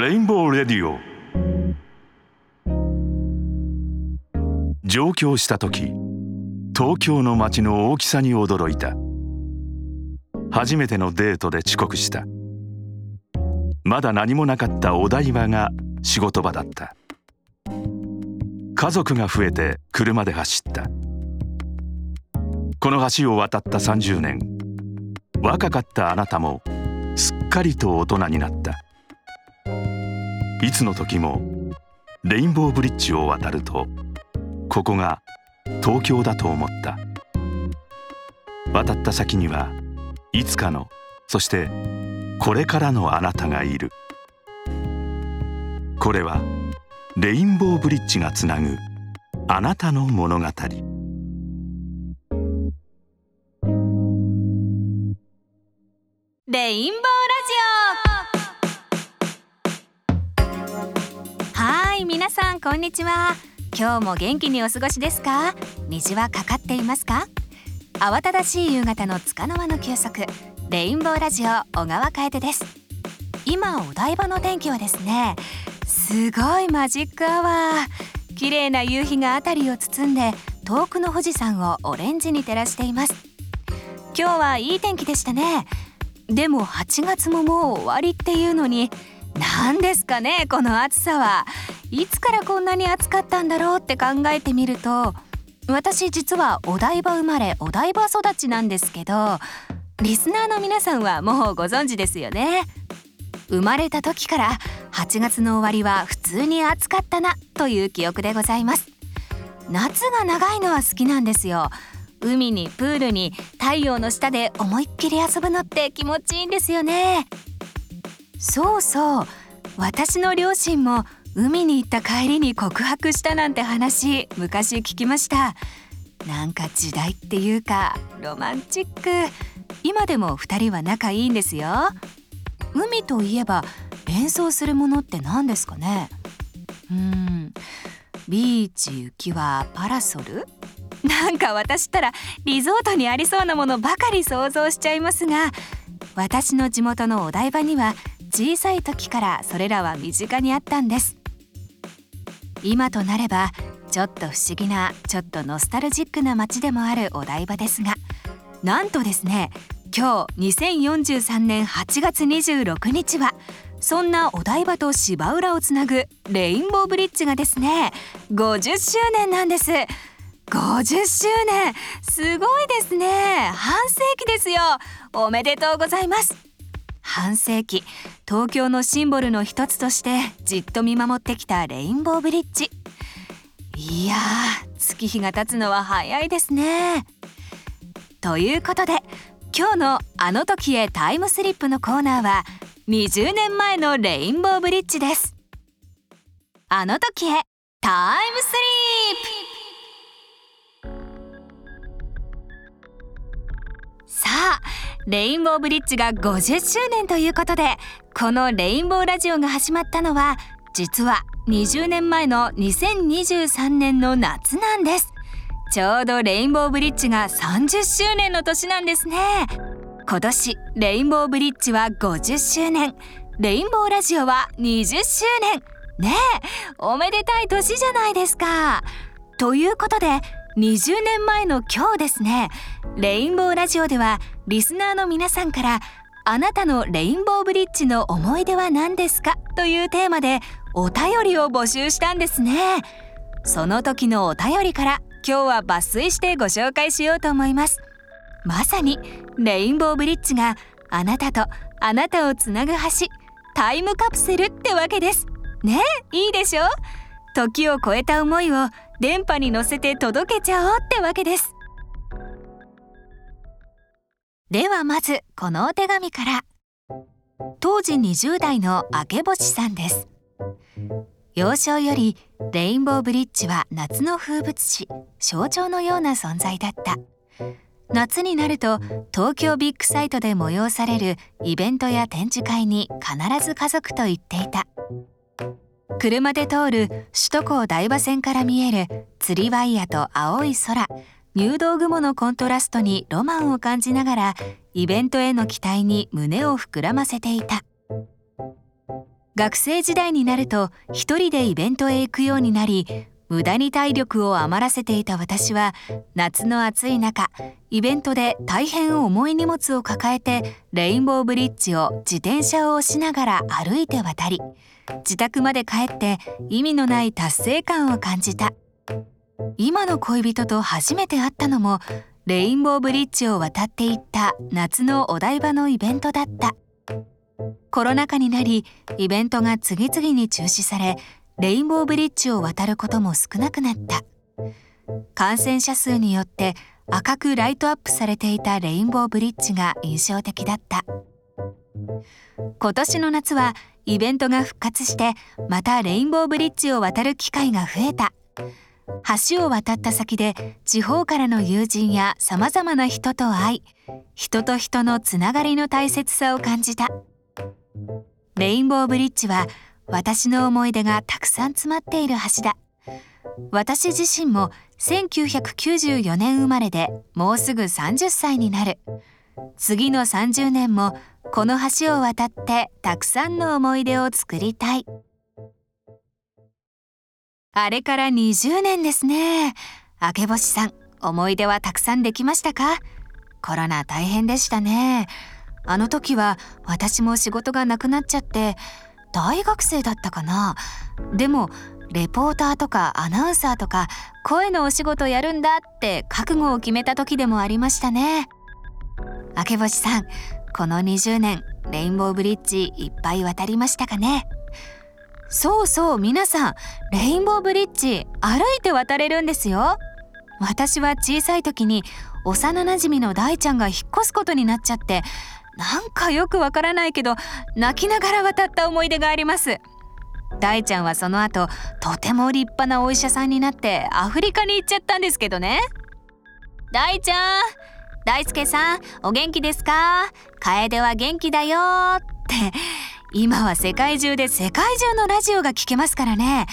レインボーレディオ上京した時東京の街の大きさに驚いた。初めてのデートで遅刻した。まだ何もなかったお台場が仕事場だった。家族が増えて車で走った。この橋を渡った30年。若かったあなたもすっかりと大人になった。いつの時もレインボーブリッジを渡るとここが東京だと思った。渡った先にはいつかのそしてこれからのあなたがいる。これはレインボーブリッジがつなぐあなたの物語。レインボーんこんにちは。今日も元気にお過ごしですか？虹はかかっていますか？慌ただしい夕方の束の間の休息。レインボーラジオ小川楓です。今お台場の天気はですねすごいマジックアワー。綺麗な夕日があたりを包んで遠くの富士山をオレンジに照らしています。今日はいい天気でしたね。でも8月ももう終わりっていうのに何ですかねこの暑さは。いつからこんなに暑かったんだろうって考えてみると私実はお台場生まれお台場育ちなんですけどリスナーの皆さんはもうご存知ですよね。生まれた時から8月の終わりは普通に暑かったなという記憶でございます。夏が長いのは好きなんですよ。海にプールに太陽の下で思いっきり遊ぶのって気持ちいいんですよね。そうそう。私の両親も海に行った帰りに告白したなんて話昔聞きました。なんか時代っていうかロマンチック。今でも2人は仲いいんですよ。海といえば連想するものって何ですかね。うん。ビーチ雪はパラソル？なんか私ったらリゾートにありそうなものばかり想像しちゃいますが私の地元のお台場には小さい時からそれらは身近にあったんです。今となればちょっと不思議なちょっとノスタルジックな街でもあるお台場ですがなんとですね今日2043年8月26日はそんなお台場と芝浦をつなぐレインボーブリッジがですね50周年なんです。50周年すごいですね。半世紀ですよ。おめでとうございます。半世紀東京のシンボルの一つとしてじっと見守ってきたレインボーブリッジ。いや月日が経つのは早いですね。ということで今日の「あの時へタイムスリップ」のコーナーは20年前のレインボーブリッジです。あの時へタイムスリップ。さあレインボーブリッジが50周年ということでこのレインボーラジオが始まったのは実は20年前の2023年の夏なんです。ちょうどレインボーブリッジが30周年の年なんですね。今年レインボーブリッジは50周年。レインボーラジオは20周年。ねえおめでたい年じゃないですか。ということで20年前の今日ですね。レインボーラジオではリスナーの皆さんからあなたのレインボーブリッジの思い出は何ですか？というテーマでお便りを募集したんですね。その時のお便りから今日は抜粋してご紹介しようと思います。まさにレインボーブリッジがあなたとあなたをつなぐ橋タイムカプセルってわけです。ね？いいでしょ？う時を超えた思いを電波に乗せて届けちゃおうってわけです。ではまずこのお手紙から。当時20代の明け星さんです。幼少よりレインボーブリッジは夏の風物詩象徴のような存在だった。夏になると東京ビッグサイトで催されるイベントや展示会に必ず家族と行っていた。車で通る首都高台場線から見える釣りワイヤと青い空入道雲のコントラストにロマンを感じながらイベントへの期待に胸を膨らませていた。学生時代になると一人でイベントへ行くようになり無駄に体力を余らせていた私は夏の暑い中イベントで大変重い荷物を抱えてレインボーブリッジを自転車を押しながら歩いて渡り自宅まで帰って意味のない達成感を感じた。今の恋人と初めて会ったのもレインボーブリッジを渡っていった夏のお台場のイベントだった。コロナ禍になりイベントが次々に中止されレインボーブリッジを渡ることも少なくなった。感染者数によって赤くライトアップされていたレインボーブリッジが印象的だった。今年の夏はイベントが復活してまたレインボーブリッジを渡る機会が増えた。橋を渡った先で地方からの友人やさまざまな人と会い人と人のつながりの大切さを感じた。レインボーブリッジは私の思い出がたくさん詰まっている橋だ。私自身も1994年生まれでもうすぐ30歳になる。次の30年もこの橋を渡ってたくさんの思い出を作りたい。あれから20年ですね。明け星さん思い出はたくさんできましたか？コロナ大変でしたね。あの時は私も仕事がなくなっちゃって大学生だったかな？でもレポーターとかアナウンサーとか声のお仕事やるんだって覚悟を決めた時でもありましたね。明星さんこの20年レインボーブリッジいっぱい渡りましたかね？そうそう皆さんレインボーブリッジ歩いて渡れるんですよ。私は小さい時に幼なじみの大ちゃんが引っ越すことになっちゃってなんかよくわからないけど泣きながら渡った思い出があります。大ちゃんはその後とても立派なお医者さんになってアフリカに行っちゃったんですけどね。大ちゃん大輔さんお元気ですか？楓は元気だよって。今は世界中で世界中のラジオが聞けますからね。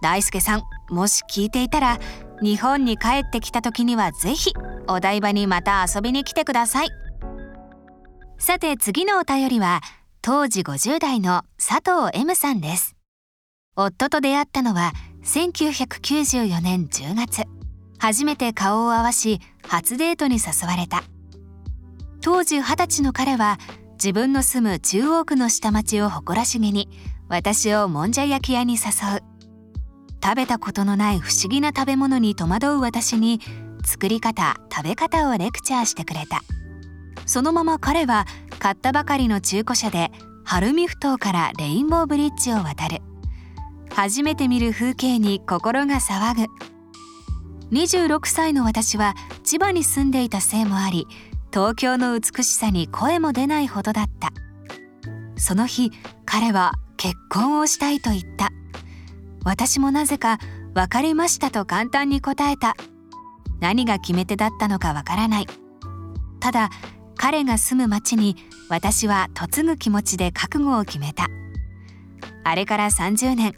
大輔さんもし聞いていたら日本に帰ってきた時にはぜひお台場にまた遊びに来てください。さて次のお便りは当時50代の佐藤 M さんです。夫と出会ったのは1994年10月。初めて顔を合わし初デートに誘われた。当時20歳の彼は自分の住む中央区の下町を誇らしげに私をもんじゃ焼き屋に誘う。食べたことのない不思議な食べ物に戸惑う私に作り方食べ方をレクチャーしてくれた。そのまま彼は買ったばかりの中古車で晴海ふ頭からレインボーブリッジを渡る。初めて見る風景に心が騒ぐ。26歳の私は千葉に住んでいたせいもあり東京の美しさに声も出ないほどだった。その日彼は結婚をしたいと言った。私もなぜか分かりましたと簡単に答えた。何が決め手だったのかわからない。ただ彼が住む町に私は嫁ぐ気持ちで覚悟を決めた。あれから30年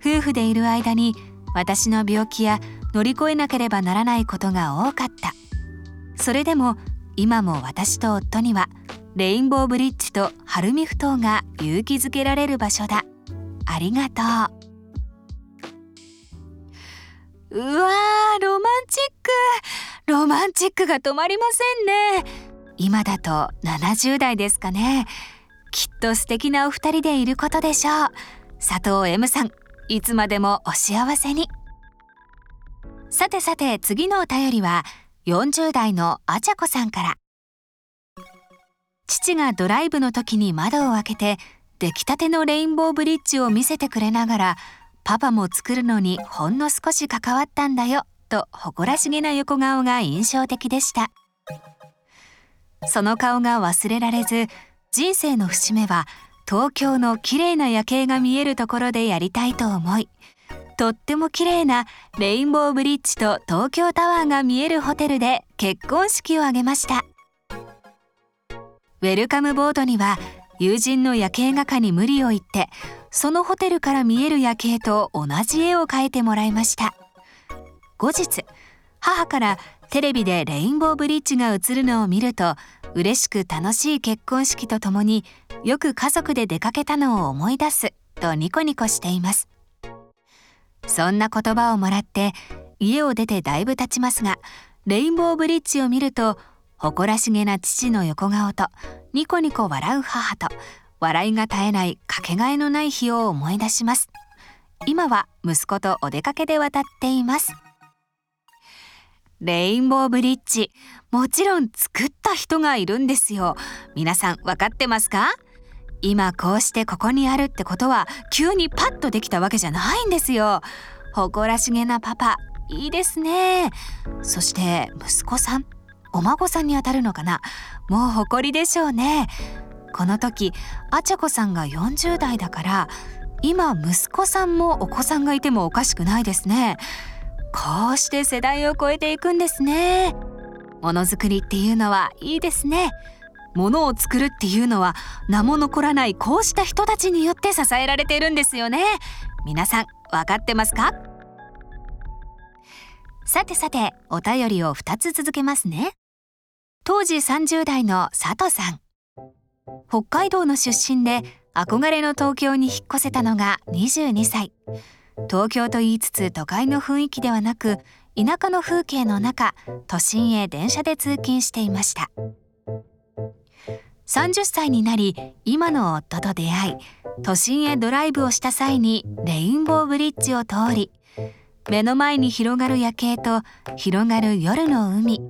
夫婦でいる間に私の病気や乗り越えなければならないことが多かった。それでも今も私と夫にはレインボーブリッジと晴海ふ頭が勇気づけられる場所だ。ありがとう。うわーロマンチック。ロマンチックが止まりませんね。今だと70代ですかね。きっと素敵なお二人でいることでしょう。佐藤 M さんいつまでもお幸せに。さてさて次のお便りは40代のあちゃこさんから。父がドライブの時に窓を開けて出来たてのレインボーブリッジを見せてくれながらパパも作るのにほんの少し関わったんだよと誇らしげな横顔が印象的でした。その顔が忘れられず人生の節目は東京の綺麗な夜景が見えるところでやりたいと思いとっても綺麗なレインボーブリッジと東京タワーが見えるホテルで結婚式を挙げました。ウェルカムボードには友人の夜景画家に無理を言ってそのホテルから見える夜景と同じ絵を描いてもらいました。後日母からテレビでレインボーブリッジが映るのを見ると嬉しく楽しい結婚式とともによく家族で出かけたのを思い出すとニコニコしています。そんな言葉をもらって家を出てだいぶ経ちますがレインボーブリッジを見ると誇らしげな父の横顔とニコニコ笑う母と笑いが絶えないかけがえのない日を思い出します。今は息子とお出かけで渡っています。レインボーブリッジ。もちろん作った人がいるんですよ。皆さん分かってますか？今こうしてここにあるってことは急にパッとできたわけじゃないんですよ。誇らしげなパパいいですね。そして息子さんお孫さんにあたるのかな？もう誇りでしょうね。この時あちゃこさんが40代だから今息子さんもお子さんがいてもおかしくないですね。こうして世代を超えていくんですね。ものづくりっていうのはいいですね。ものを作るっていうのは名も残らないこうした人たちによって支えられているんですよね。皆さん分かってますか？さてさてお便りを2つ続けますね。当時30代の佐藤さん。北海道の出身で憧れの東京に引っ越せたのが22歳東京と言いつつ都会の雰囲気ではなく田舎の風景の中都心へ電車で通勤していました。30歳になり今の夫と出会い都心へドライブをした際にレインボーブリッジを通り目の前に広がる夜景と広がる夜の海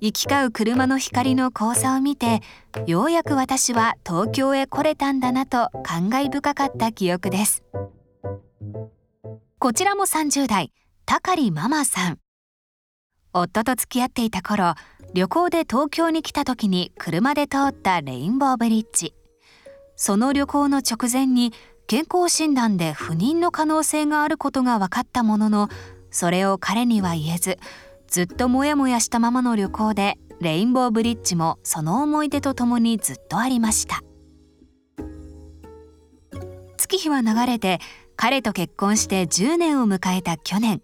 行き交う車の光の交差を見てようやく私は東京へ来れたんだなと感慨深かった記憶です。こちらも30代高利ママさん。夫と付き合っていた頃旅行で東京に来た時に車で通ったレインボーブリッジ。その旅行の直前に健康診断で不妊の可能性があることが分かったもののそれを彼には言えずずっとモヤモヤしたままの旅行でレインボーブリッジもその思い出とともにずっとありました。月日は流れて彼と結婚して10年を迎えた去年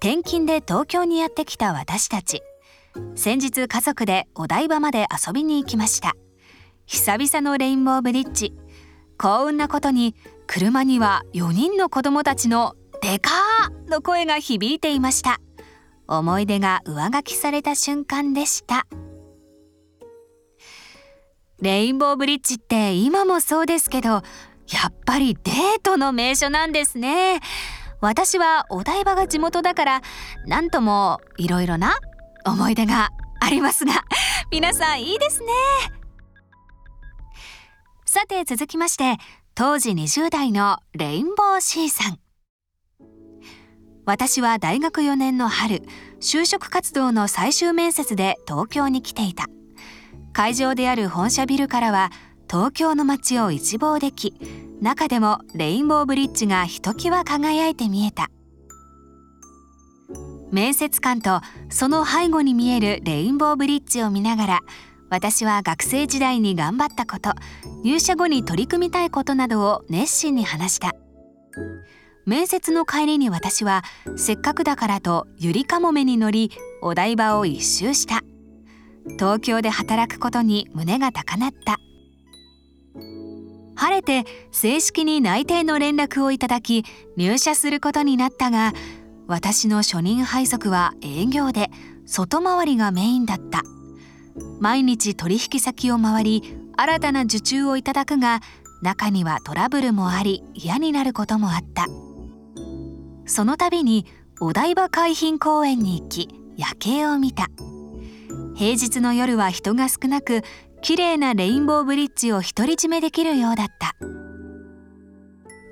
転勤で東京にやってきた私たち。先日家族でお台場まで遊びに行きました。久々のレインボーブリッジ。幸運なことに車には4人の子供たちの「でかー!」の声が響いていました。思い出が上書きされた瞬間でした。レインボーブリッジって今もそうですけどやっぱりデートの名所なんですね。私はお台場が地元だから何ともいろいろな思い出がありますが 皆さんいいですね。さて続きまして当時20代のレインボー C さん。私は大学4年の春就職活動の最終面接で東京に来ていた。会場である本社ビルからは東京の街を一望でき中でもレインボーブリッジがひときわ輝いて見えた。面接官とその背後に見えるレインボーブリッジを見ながら私は学生時代に頑張ったこと入社後に取り組みたいことなどを熱心に話した。面接の帰りに私はせっかくだからとゆりかもめに乗りお台場を一周した。東京で働くことに胸が高鳴った。晴れて正式に内定の連絡をいただき入社することになったが私の初任配属は営業で外回りがメインだった。毎日取引先を回り新たな受注をいただくが中にはトラブルもあり嫌になることもあった。その度にお台場海浜公園に行き夜景を見た。平日の夜は人が少なく綺麗なレインボーブリッジを独り占めできるようだった。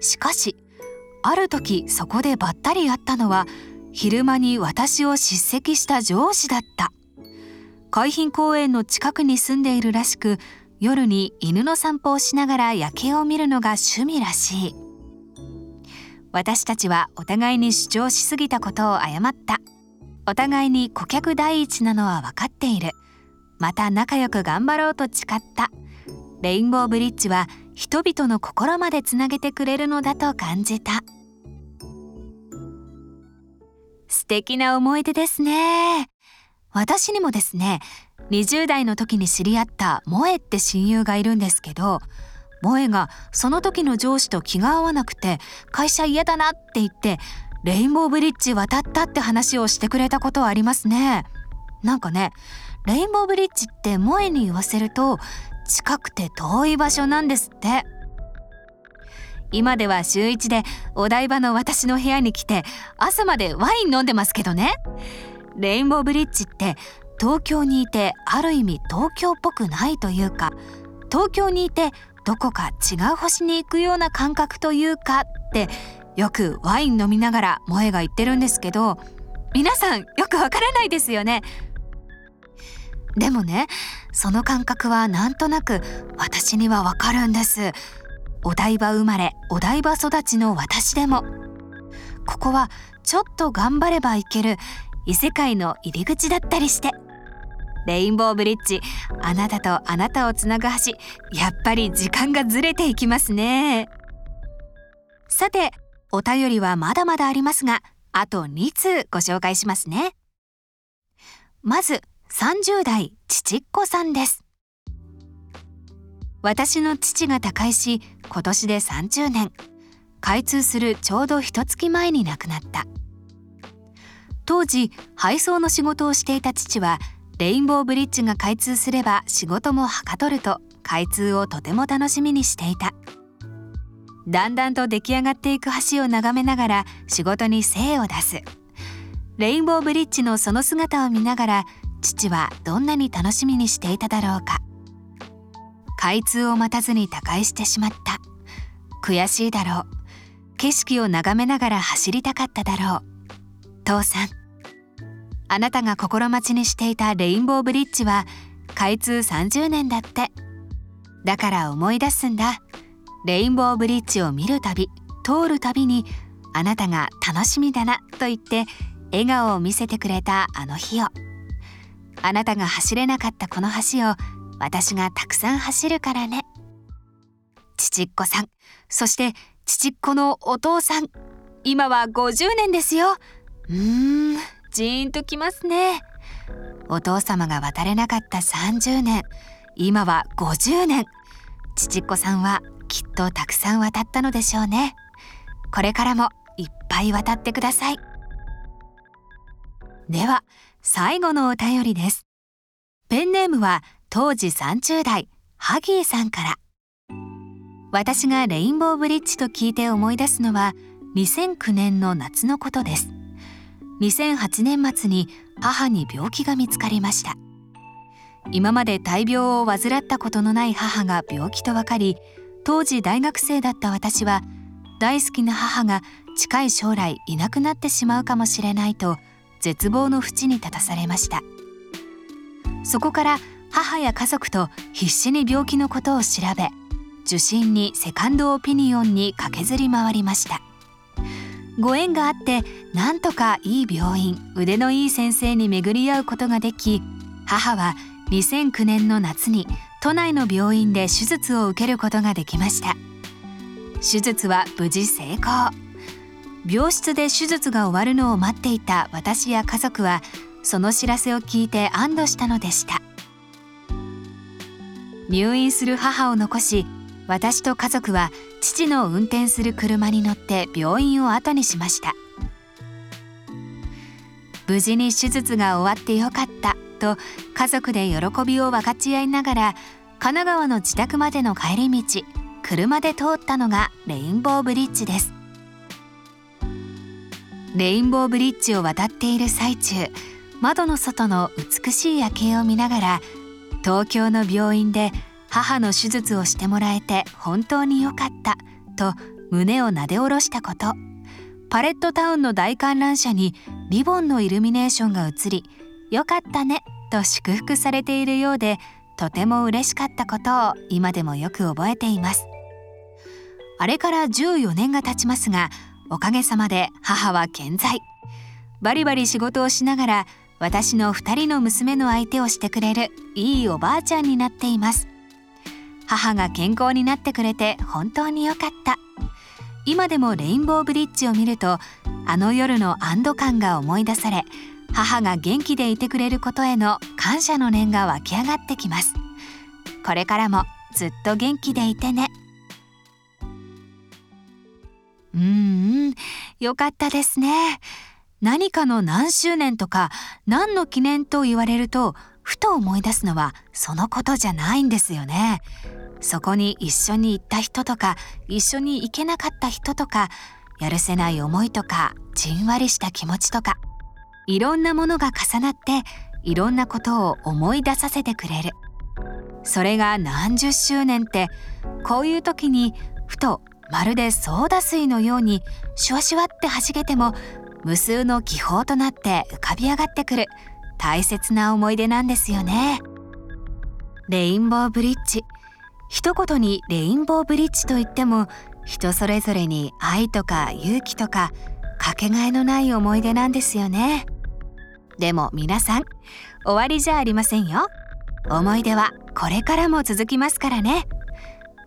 しかしある時そこでばったり会ったのは昼間に私を叱責した上司だった。海浜公園の近くに住んでいるらしく夜に犬の散歩をしながら夜景を見るのが趣味らしい。私たちはお互いに主張しすぎたことを謝った。お互いに顧客第一なのは分かっている。また仲良く頑張ろうと誓った。レインボーブリッジは人々の心までつなげてくれるのだと感じた。素敵な思い出ですね。私にもですね20代の時に知り合った萌えって親友がいるんですけど萌えがその時の上司と気が合わなくて会社嫌だなって言ってレインボーブリッジ渡ったって話をしてくれたことはありますね。なんかねレインボーブリッジって萌えに言わせると近くて遠い場所なんですって。今では週一でお台場の私の部屋に来て朝までワイン飲んでますけどね。レインボーブリッジって東京にいてある意味東京っぽくないというか東京にいてどこか違う星に行くような感覚というかってよくワイン飲みながら萌えが言ってるんですけど皆さんよくわからないですよね。でもねその感覚はなんとなく私にはわかるんです。お台場生まれお台場育ちの私でも。ここはちょっと頑張れば行ける異世界の入り口だったりして。レインボーブリッジあなたとあなたをつなぐ橋やっぱり時間がずれていきますね。さてお便りはまだまだありますがあと2通ご紹介しますね。まず30代父っ子さんです。私の父が他界し今年で30年開通するちょうど一月前に亡くなった。当時配送の仕事をしていた父はレインボーブリッジが開通すれば仕事もはかどると開通をとても楽しみにしていた。だんだんと出来上がっていく橋を眺めながら仕事に精を出す。レインボーブリッジのその姿を見ながら父はどんなに楽しみにしていただろうか。開通を待たずに他界してしまった。悔しいだろう。景色を眺めながら走りたかっただろう。父さんあなたが心待ちにしていたレインボーブリッジは開通30年だって。だから思い出すんだ。レインボーブリッジを見るたび通るたびにあなたが楽しみだなと言って笑顔を見せてくれたあの日を。あなたが走れなかったこの橋を私がたくさん走るからね。父っ子さんそして父っ子のお父さん。今は50年ですよ。うーんジーンときますね。お父様が渡れなかった30年。今は50年。父っ子さんはきっとたくさん渡ったのでしょうね。これからもいっぱい渡ってください。では最後のお便りです。ペンネームは当時30代ハギーさんから。私がレインボーブリッジと聞いて思い出すのは2009年の夏のことです。2008年末に母に病気が見つかりました。今まで大病を患ったことのない母が病気と分かり当時大学生だった私は大好きな母が近い将来いなくなってしまうかもしれないと絶望の淵に立たされました。そこから母や家族と必死に病気のことを調べ受診にセカンドオピニオンに駆けずり回りました。ご縁があってなんとかいい病院腕のいい先生に巡り合うことができ母は2009年の夏に都内の病院で手術を受けることができました。手術は無事成功。病室で手術が終わるのを待っていた私や家族はその知らせを聞いて安堵したのでした。入院する母を残し私と家族は父の運転する車に乗って病院を後にしました。無事に手術が終わってよかったと家族で喜びを分かち合いながら神奈川の自宅までの帰り道車で通ったのがレインボーブリッジです。レインボーブリッジを渡っている最中窓の外の美しい夜景を見ながら東京の病院で母の手術をしてもらえて本当に良かったと胸をなで下ろしたこと。パレットタウンの大観覧車にリボンのイルミネーションが映りよかったねと祝福されているようでとても嬉しかったことを今でもよく覚えています。あれから14年が経ちますがおかげさまで母は健在。バリバリ仕事をしながら私の2人の娘の相手をしてくれるいいおばあちゃんになっています。母が健康になってくれて本当に良かった。今でもレインボーブリッジを見るとあの夜の安堵感が思い出され母が元気でいてくれることへの感謝の念が湧き上がってきます。これからもずっと元気でいてね。よかったですね。何かの何周年とか何の記念と言われるとふと思い出すのはそのことじゃないんですよね。そこに一緒に行った人とか一緒に行けなかった人とかやるせない思いとかじんわりした気持ちとかいろんなものが重なっていろんなことを思い出させてくれる。それが何十周年ってこういう時にふとまるでソーダ水のようにシュワシュワって弾けても無数の気泡となって浮かび上がってくる大切な思い出なんですよね。レインボーブリッジ。一言にレインボーブリッジといっても人それぞれに愛とか勇気とかかけがえのない思い出なんですよね。でも皆さん終わりじゃありませんよ。思い出はこれからも続きますからね。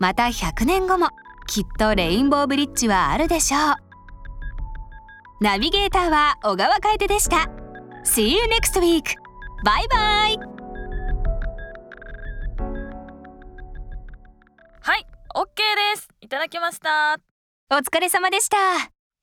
また100年後も。きっとレインボーブリッジはあるでしょう。ナビゲーターは小川楓でした。See you next week! バイバイはい OK です。いただきました。お疲れ様でした。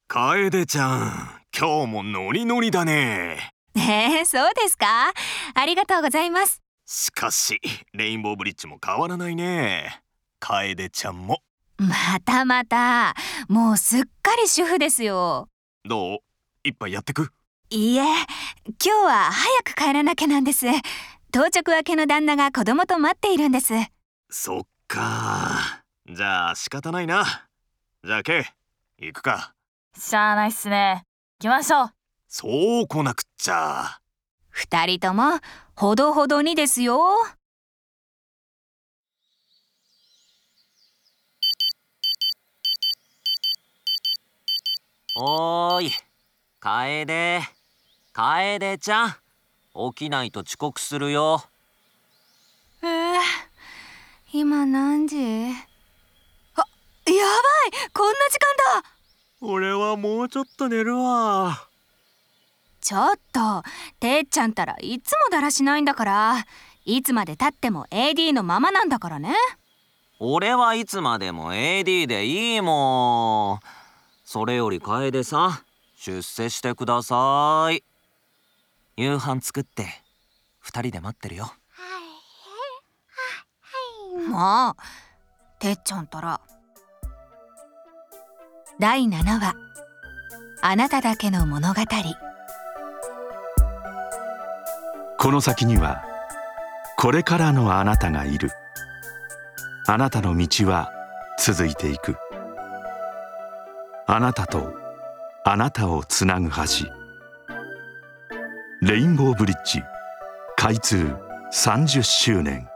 楓ちゃん今日もノリノリだね。えー、そうですか？ありがとうございます。しかしレインボーブリッジも変わらないね。楓ちゃんもまたまた。もうすっかり主婦ですよ。どう？一杯やってく？いいえ。今日は早く帰らなきゃなんです。到着明けの旦那が子供と待っているんです。そっか。じゃあ仕方ないな。じゃあケイ行くか。しゃあないっすね。行きましょう。そう来なくっちゃ。二人ともほどほどにですよおーい。楓。楓ちゃん。起きないと遅刻するよ。えー、今何時？あやばい！こんな時間だ！俺はもうちょっと寝るわ。ちょっと。てっちゃんたらいつもだらしないんだから。いつまでたっても AD のままなんだからね。俺はいつまでも AD でいいもんそれより楓さん出世してください。夕飯作って二人で待ってるよ。もうてっちゃんたら。第7話。あなただけの物語。この先にはこれからのあなたがいる。あなたの道は続いていくあなたとあなたをつなぐ橋レインボーブリッジ開通30周年。